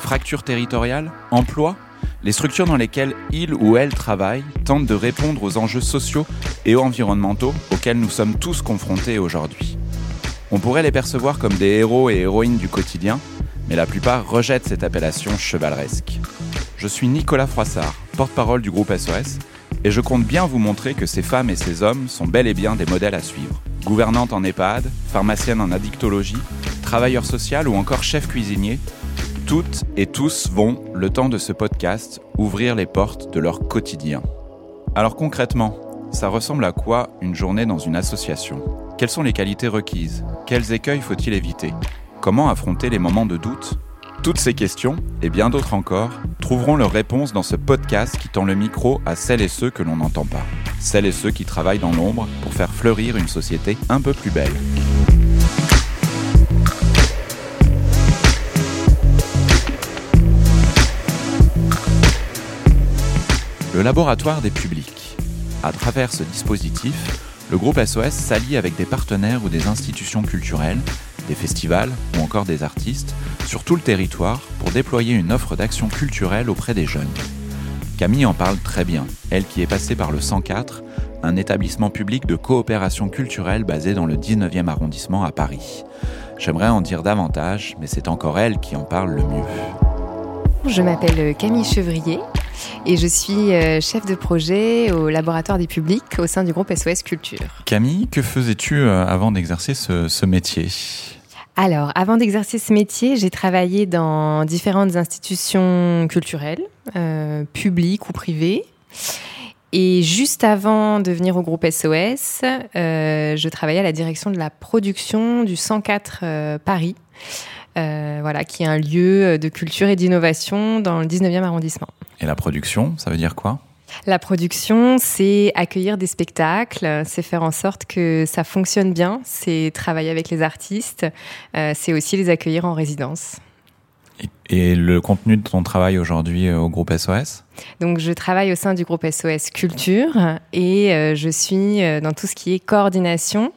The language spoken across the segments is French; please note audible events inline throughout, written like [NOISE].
fracture territoriale, emploi, les structures dans lesquelles il ou elle travaille tentent de répondre aux enjeux sociaux et environnementaux auxquels nous sommes tous confrontés aujourd'hui. On pourrait les percevoir comme des héros et héroïnes du quotidien, mais la plupart rejettent cette appellation chevaleresque. Je suis Nicolas Froissart, porte-parole du groupe SOS, et je compte bien vous montrer que ces femmes et ces hommes sont bel et bien des modèles à suivre. Gouvernante en EHPAD, pharmacienne en addictologie, travailleur social ou encore chef cuisinier, toutes et tous vont, le temps de ce podcast, ouvrir les portes de leur quotidien. Alors concrètement, ça ressemble à quoi une journée dans une association? Quelles sont les qualités requises? Quels écueils faut-il éviter? Comment affronter les moments de doute? Toutes ces questions, et bien d'autres encore, trouveront leur réponse dans ce podcast qui tend le micro à celles et ceux que l'on n'entend pas. Celles et ceux qui travaillent dans l'ombre pour faire fleurir une société un peu plus belle. Le laboratoire des publics. À travers ce dispositif, le groupe SOS s'allie avec des partenaires ou des institutions culturelles des festivals ou encore des artistes sur tout le territoire pour déployer une offre d'action culturelle auprès des jeunes. Camille en parle très bien, elle qui est passée par le 104, un établissement public de coopération culturelle basé dans le 19e arrondissement à Paris. J'aimerais en dire davantage, mais c'est encore elle qui en parle le mieux. Je m'appelle Camille Chevrier et je suis euh, chef de projet au laboratoire des publics au sein du groupe SOS Culture. Camille, que faisais-tu euh, avant d'exercer ce, ce métier? Alors, avant d'exercer ce métier, j'ai travaillé dans différentes institutions culturelles, euh, publiques ou privées. Et juste avant de venir au groupe SOS, euh, je travaillais à la direction de la production du 104 euh, Paris, voilà, qui est un lieu de culture et d'innovation dans le 19e arrondissement. Et la production, ça veut dire quoi? La production, c'est accueillir des spectacles, c'est faire en sorte que ça fonctionne bien, c'est travailler avec les artistes, euh, c'est aussi les accueillir en résidence. Et le contenu de ton travail aujourd'hui euh, au groupe SOS Donc je travaille au sein du groupe SOS Culture et euh, je suis dans tout ce qui est coordination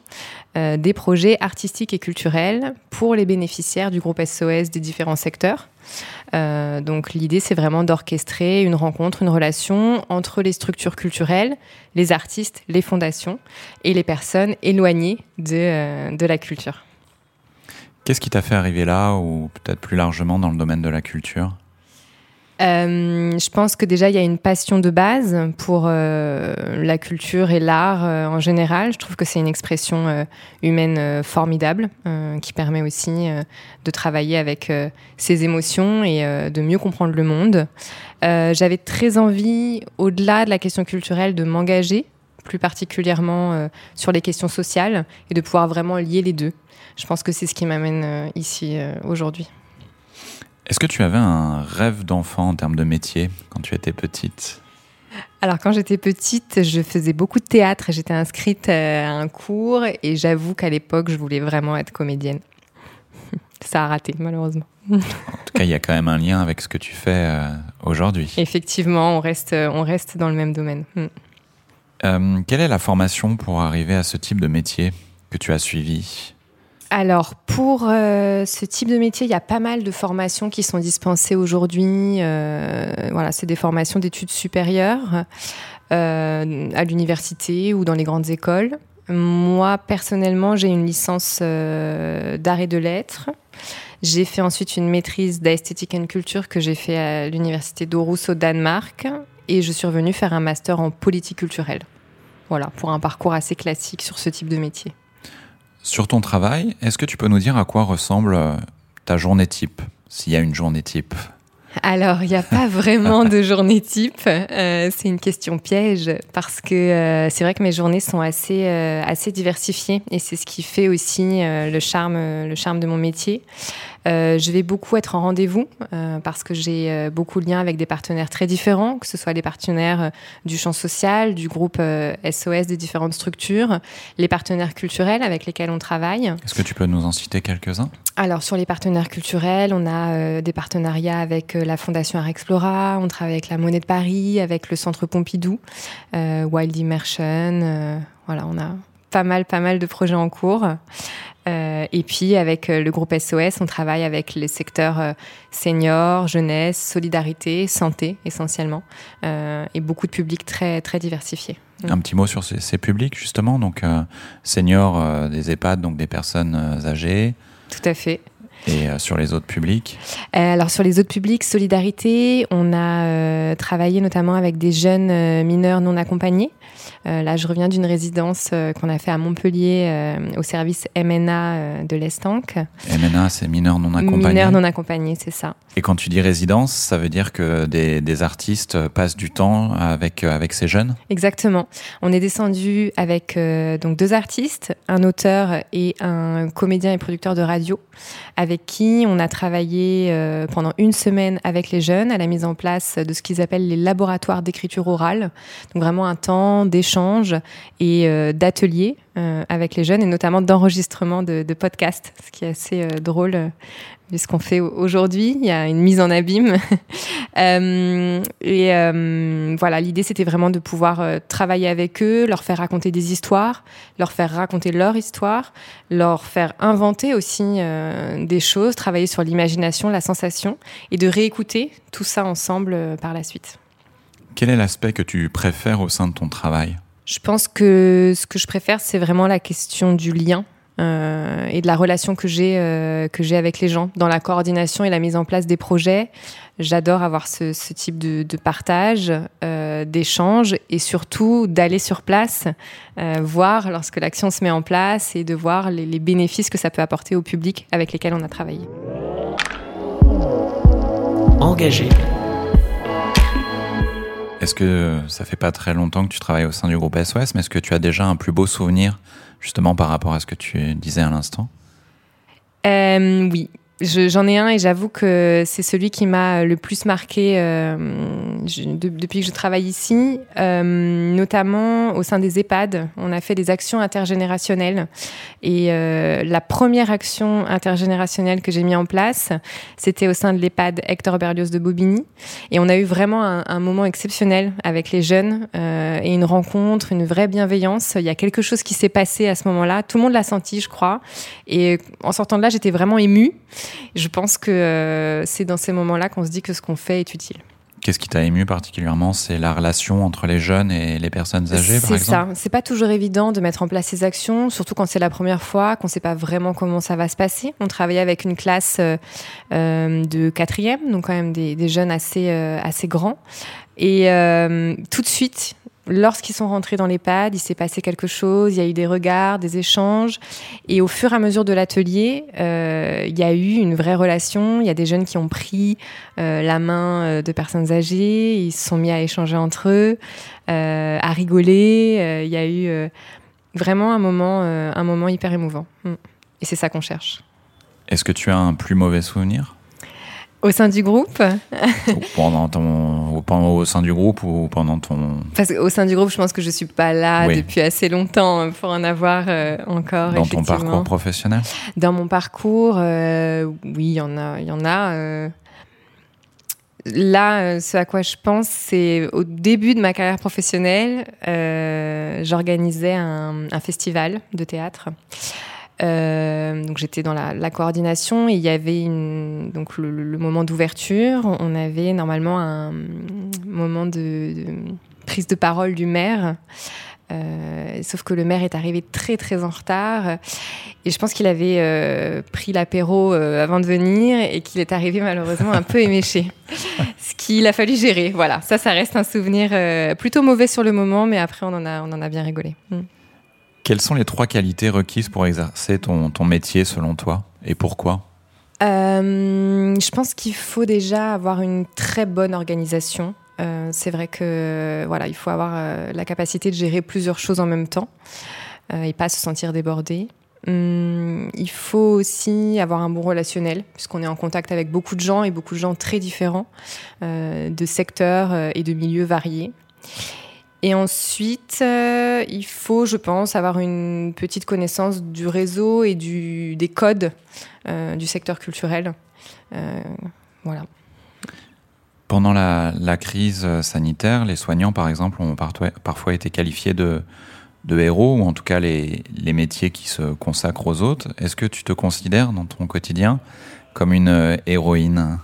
des projets artistiques et culturels pour les bénéficiaires du groupe SOS des différents secteurs. Euh, donc l'idée, c'est vraiment d'orchestrer une rencontre, une relation entre les structures culturelles, les artistes, les fondations et les personnes éloignées de, euh, de la culture. Qu'est-ce qui t'a fait arriver là ou peut-être plus largement dans le domaine de la culture? Euh, je pense que déjà il y a une passion de base pour euh, la culture et l'art euh, en général. Je trouve que c'est une expression humaine formidable qui permet aussi de travailler avec ses émotions et de mieux comprendre le monde. J'avais très envie, au-delà de la question culturelle, de m'engager plus particulièrement sur les questions sociales et de pouvoir vraiment lier les deux. Je pense que c'est ce qui m'amène ici aujourd'hui. Est-ce que tu avais un rêve d'enfant en termes de métier quand tu étais petite? Alors quand j'étais petite, je faisais beaucoup de théâtre. J'étais inscrite euh, à un cours et j'avoue qu'à l'époque, je voulais vraiment être comédienne. [LAUGHS] Ça a raté malheureusement. En tout cas, il y a quand même un lien avec ce que tu fais euh, aujourd'hui. Effectivement, on reste, on reste dans le même domaine. Euh, quelle est la formation pour arriver à ce type de métier que tu as suivi alors, pour euh, ce type de métier, il y a pas mal de formations qui sont dispensées aujourd'hui. Euh, voilà, c'est des formations d'études supérieures à l'université ou dans les grandes écoles. Moi, personnellement, j'ai une licence d'art et de lettres. J'ai fait ensuite une maîtrise d'esthétique et culture que j'ai fait à l'université d'Aarhus au Danemark. Et je suis revenue faire un master en politique culturelle. Voilà, pour un parcours assez classique sur ce type de métier. Sur ton travail, est-ce que tu peux nous dire à quoi ressemble euh, ta journée type, s'il y a une journée type? Alors, il n'y a pas [LAUGHS] vraiment de journée type. Euh, c'est une question piège parce que euh, c'est vrai que mes journées sont assez, assez diversifiées et c'est ce qui fait aussi le, charme, le charme de mon métier. Je vais beaucoup être en rendez-vous parce que j'ai beaucoup de liens avec des partenaires très différents, que ce soit les partenaires du champ social, du groupe SOS, des différentes structures, les partenaires culturels avec lesquels on travaille. Est-ce que tu peux nous en citer quelques-uns? Alors sur les partenaires culturels, on a des partenariats avec la Fondation Art Explora, on travaille avec la Monnaie de Paris, avec le Centre Pompidou, Wild Immersion. voilà, on a pas mal, pas mal de projets en cours. Euh, et puis avec euh, le groupe SOS, on travaille avec les secteurs euh, seniors, jeunesse, solidarité, santé essentiellement, et beaucoup de publics très très diversifiés. Un petit mot sur ces, publics justement, donc seniors des EHPAD, donc des personnes âgées. Tout à fait. Et sur les autres publics Alors sur les autres publics, Solidarité, on a travaillé notamment avec des jeunes mineurs non accompagnés. Euh, là, je reviens d'une résidence euh, qu'on a fait à Montpellier euh, au service MNA de l'Estanque. MNA, c'est mineurs non accompagnés. Mineurs non accompagnés, c'est ça. Et quand tu dis résidence, ça veut dire que des, des artistes passent du temps avec, avec ces jeunes? Exactement. On est descendu avec donc deux artistes, un auteur et un comédien et producteur de radio, avec qui on a travaillé pendant une semaine avec les jeunes à la mise en place de ce qu'ils appellent les laboratoires d'écriture orale. Donc vraiment un temps d'échanges et euh, d'ateliers euh, avec les jeunes et notamment d'enregistrement de, podcasts, ce qui est assez euh, drôle vu ce qu'on fait aujourd'hui. Il y a une mise en abîme. [LAUGHS] et voilà, l'idée c'était vraiment de pouvoir travailler avec eux, leur faire raconter des histoires, leur faire raconter leur histoire, leur faire inventer aussi des choses, travailler sur l'imagination, la sensation et de réécouter tout ça ensemble par la suite. Quel est l'aspect que tu préfères au sein de ton travail? Je pense que ce que je préfère, c'est vraiment la question du lien euh, et de la relation que j'ai euh, que j'ai avec les gens dans la coordination et la mise en place des projets. J'adore avoir ce, type de, partage, euh, d'échange et surtout d'aller sur place, voir lorsque l'action se met en place et de voir les, les bénéfices que ça peut apporter au public avec lesquels on a travaillé. Engagé. Est-ce que ça fait pas très longtemps que tu travailles au sein du groupe SOS, mais est-ce que tu as déjà un plus beau souvenir justement par rapport à ce que tu disais à l'instant? Euh, Oui, J'en ai un et j'avoue que c'est celui qui m'a le plus marqué euh, depuis que je travaille ici, euh, notamment au sein des EHPAD. On a fait des actions intergénérationnelles et euh, la première action intergénérationnelle que j'ai mis en place, c'était au sein de l'EHPAD Hector Berlioz de Bobigny et on a eu vraiment un, un moment exceptionnel avec les jeunes et une rencontre, une vraie bienveillance. Il y a quelque chose qui s'est passé à ce moment-là. Tout le monde l'a senti, je crois. Et en sortant de là, j'étais vraiment émue. Je pense que euh, c'est dans ces moments-là qu'on se dit que ce qu'on fait est utile. Qu'est-ce qui t'a ému particulièrement C'est la relation entre les jeunes et les personnes âgées, par exemple C'est ça. C'est pas toujours évident de mettre en place ces actions, surtout quand c'est la première fois, qu'on ne sait pas vraiment comment ça va se passer. On travaillait avec une classe euh, euh, de quatrième, donc quand même des, des jeunes assez, assez grands. Et tout de suite, lorsqu'ils sont rentrés dans l'EHPAD, il s'est passé quelque chose, il y a eu des regards, des échanges. Et au fur et à mesure de l'atelier, euh, il y a eu une vraie relation. Il y a des jeunes qui ont pris euh, la main euh, de personnes âgées, ils se sont mis à échanger entre eux, à rigoler. il y a eu vraiment un moment, un moment hyper émouvant. Mm. Et c'est ça qu'on cherche. Est-ce que tu as un plus mauvais souvenir? Au sein du groupe pendant ton, Au sein du groupe ou pendant ton... Parce qu'au sein du groupe, je pense que je ne suis pas là depuis assez longtemps pour en avoir euh, encore. Dans ton parcours professionnel Dans mon parcours, euh, oui, il y en a. Y en a euh. Là, ce à quoi je pense, c'est au début de ma carrière professionnelle, j'organisais un, un, festival de théâtre. Euh, donc j'étais dans la, coordination et il y avait une, donc le, moment d'ouverture. On avait normalement un moment de, prise de parole du maire. Euh, sauf que le maire est arrivé très très en retard et je pense qu'il avait euh, pris l'apéro avant de venir et qu'il est arrivé malheureusement un peu [LAUGHS] éméché. Ce qu'il a fallu gérer. Voilà, ça, ça reste un souvenir plutôt mauvais sur le moment, mais après on en a, on en a bien rigolé. Mm. Quelles sont les trois qualités requises pour exercer ton, ton métier selon toi et pourquoi euh, Je pense qu'il faut déjà avoir une très bonne organisation. Euh, c'est vrai que voilà, il faut avoir euh, la capacité de gérer plusieurs choses en même temps et pas se sentir débordé. Hum, il faut aussi avoir un bon relationnel, puisqu'on est en contact avec beaucoup de gens et beaucoup de gens très différents, de secteurs et de milieux variés. Et ensuite, euh, il faut, je pense, avoir une petite connaissance du réseau et du, des codes du secteur culturel. voilà. Pendant la, la, crise sanitaire, les soignants, par exemple, ont parfois été qualifiés de de héros, ou en tout cas les, les métiers qui se consacrent aux autres. Est-ce que tu te considères dans ton quotidien comme une euh, héroïne?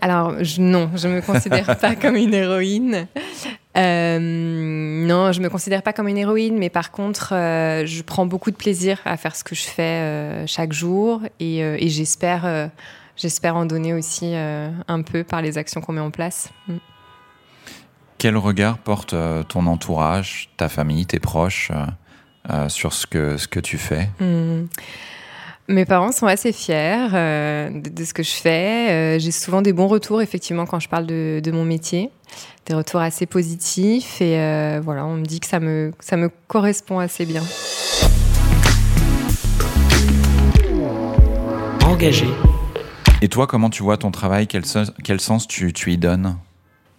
Alors non, je me considère pas [LAUGHS] comme une héroïne. Euh, non, je me considère pas comme une héroïne, mais par contre, euh, je prends beaucoup de plaisir à faire ce que je fais chaque jour, et, et j'espère, j'espère en donner aussi un peu par les actions qu'on met en place. Mm. Quel regard porte euh, ton entourage, ta famille, tes proches euh, euh, sur ce que, ce que tu fais? Hmm. Mes parents sont assez fiers de, ce que je fais. J'ai souvent des bons retours, effectivement, quand je parle de, de mon métier. Des retours assez positifs. Et voilà, on me dit que ça me, ça me correspond assez bien. Engagé. Et toi, comment tu vois ton travail? Quel, quel sens tu, tu y donnes?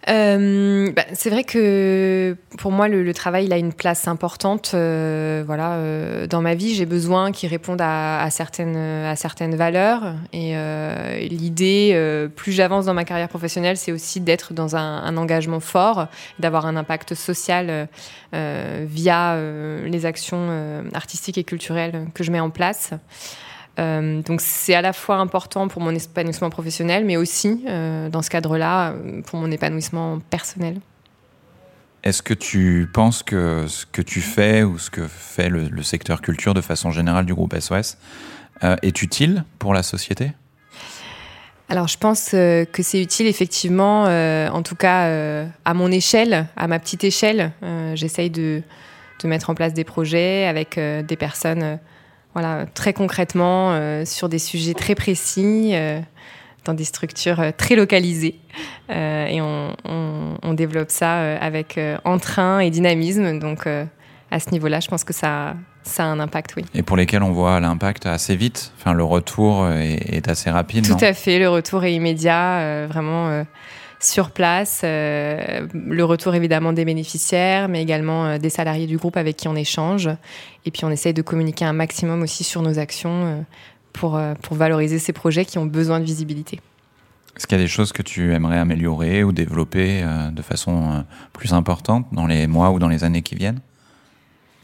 Euh, bah, c'est vrai que pour moi, le, travail il a une place importante. Euh, voilà, euh, dans ma vie, j'ai besoin qu'il réponde à, certaines, à certaines valeurs. Et l'idée, plus j'avance dans ma carrière professionnelle, c'est aussi d'être dans un, un, engagement fort, d'avoir un impact social via les actions artistiques et culturelles que je mets en place. Euh, donc c'est à la fois important pour mon épanouissement professionnel, mais aussi, euh, dans ce cadre-là, euh, pour mon épanouissement personnel. Est-ce que tu penses que ce que tu fais ou ce que fait le, secteur culture de façon générale du groupe SOS est utile pour la société? Alors je pense que c'est utile effectivement, en tout cas à mon échelle, à ma petite échelle. J'essaye de, de, mettre en place des projets avec des personnes voilà, très concrètement, euh, sur des sujets très précis, euh, dans des structures euh, très localisées. et on, développe ça avec entrain et dynamisme. Donc, à ce niveau-là, je pense que ça, ça a un impact, oui. Et pour lesquels on voit l'impact assez vite Enfin, le retour est, assez rapide Tout à fait, le retour est immédiat, vraiment sur place. Euh, le retour évidemment des bénéficiaires, mais également euh, des salariés du groupe avec qui on échange. Et puis on essaye de communiquer un maximum aussi sur nos actions euh, pour, pour valoriser ces projets qui ont besoin de visibilité. Est-ce qu'il y a des choses que tu aimerais améliorer ou développer de façon plus importante dans les mois ou dans les années qui viennent?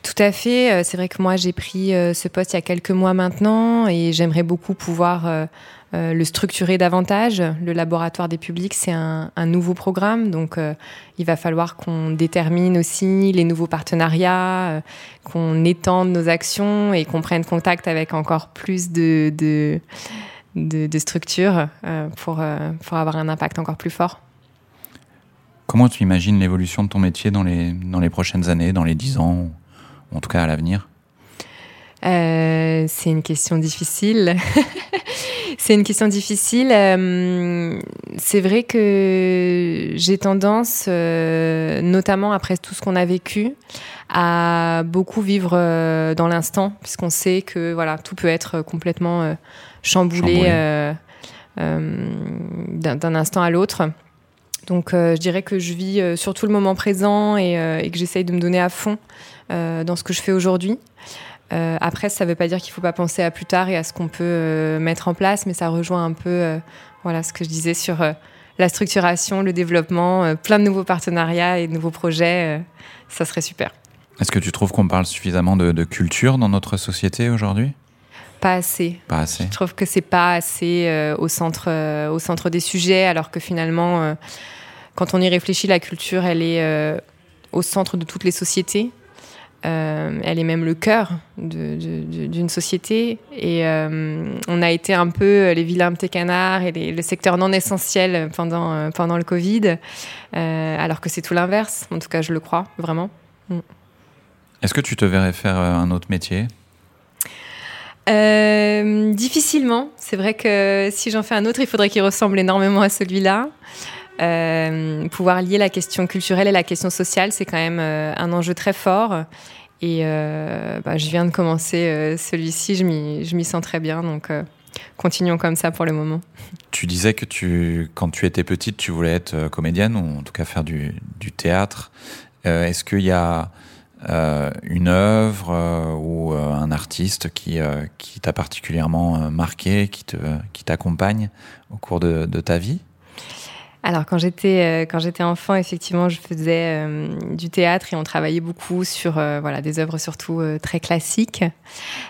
Tout à fait. C'est vrai que moi, j'ai pris ce poste il y a quelques mois maintenant et j'aimerais beaucoup pouvoir euh, le structurer davantage. Le laboratoire des publics, c'est un, nouveau programme, donc euh, il va falloir qu'on détermine aussi les nouveaux partenariats, euh, qu'on étende nos actions et qu'on prenne contact avec encore plus de, de, de, structures pour, pour avoir un impact encore plus fort. Comment tu imagines l'évolution de ton métier dans les, dans les prochaines années, dans les dix ans, ou en tout cas à l'avenir? Euh, c'est une question difficile. [LAUGHS] c'est une question difficile. Euh, c'est vrai que j'ai tendance, euh, notamment après tout ce qu'on a vécu, à beaucoup vivre dans l'instant, puisqu'on sait que voilà, tout peut être complètement chamboulé, d'un instant à l'autre. Donc je dirais que je vis surtout le moment présent et, et que j'essaye de me donner à fond dans ce que je fais aujourd'hui. Euh, après, ça ne veut pas dire qu'il ne faut pas penser à plus tard et à ce qu'on peut euh, mettre en place, mais ça rejoint un peu euh, voilà, ce que je disais sur la structuration, le développement, plein de nouveaux partenariats et de nouveaux projets. ça serait super. Est-ce que tu trouves qu'on parle suffisamment de, culture dans notre société aujourd'hui? Pas assez. Pas assez. Je trouve que c'est pas assez au centre, au centre des sujets, alors que finalement, quand on y réfléchit, la culture, elle est au centre de toutes les sociétés. Euh, elle est même le cœur d'une société. Et euh, on a été un peu les vilains petits canards et le secteur non essentiel pendant, euh, pendant le Covid, alors que c'est tout l'inverse. En tout cas, je le crois, vraiment. Mm. Est-ce que tu te verrais faire un autre métier? Difficilement. C'est vrai que si j'en fais un autre, il faudrait qu'il ressemble énormément à celui-là. Euh, pouvoir lier la question culturelle et la question sociale, c'est quand même euh, un enjeu très fort. Et bah, je viens de commencer celui-ci, je m'y sens très bien, donc continuons comme ça pour le moment. Tu disais que quand tu étais petite, tu voulais être comédienne, ou en tout cas faire du, théâtre. Est-ce qu'il y a euh, une œuvre euh, ou euh, un artiste qui, t'a particulièrement marqué, qui, t'accompagne au cours de ta vie? Alors quand j'étais quand j'étais enfant, effectivement, je faisais du théâtre et on travaillait beaucoup sur voilà des œuvres surtout très classiques.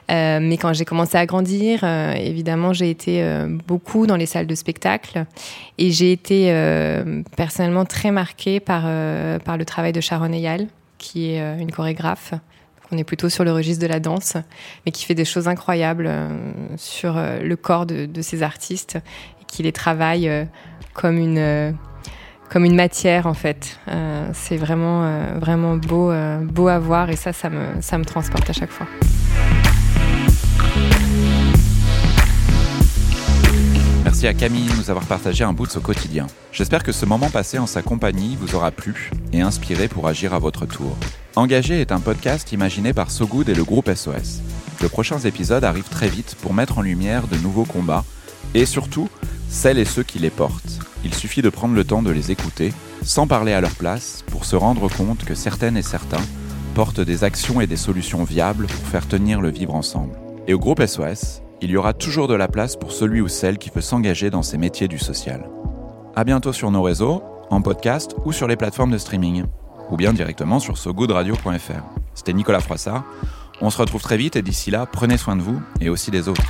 mais quand j'ai commencé à grandir, évidemment, j'ai été beaucoup dans les salles de spectacle et j'ai été personnellement très marquée par par le travail de Sharon Eyal, qui est euh, une chorégraphe. on est plutôt sur le registre de la danse, mais qui fait des choses incroyables euh, sur euh, le corps de, ces artistes et qui les travaille comme une comme une matière en fait. c'est vraiment vraiment beau beau à voir et ça ça me ça me transporte à chaque fois. Merci à Camille de nous avoir partagé un bout de ce quotidien. J'espère que ce moment passé en sa compagnie vous aura plu et inspiré pour agir à votre tour. Engagé est un podcast imaginé par So Good et le groupe SOS. De prochains épisodes arrivent très vite pour mettre en lumière de nouveaux combats et surtout celles et ceux qui les portent. Il suffit de prendre le temps de les écouter, sans parler à leur place, pour se rendre compte que certaines et certains portent des actions et des solutions viables pour faire tenir le vivre ensemble. Et au groupe SOS, il y aura toujours de la place pour celui ou celle qui veut s'engager dans ces métiers du social. À bientôt sur nos réseaux, en podcast ou sur les plateformes de streaming, ou bien directement sur sogoodradio.fr. C'était Nicolas Froissart. On se retrouve très vite et d'ici là, prenez soin de vous et aussi des autres.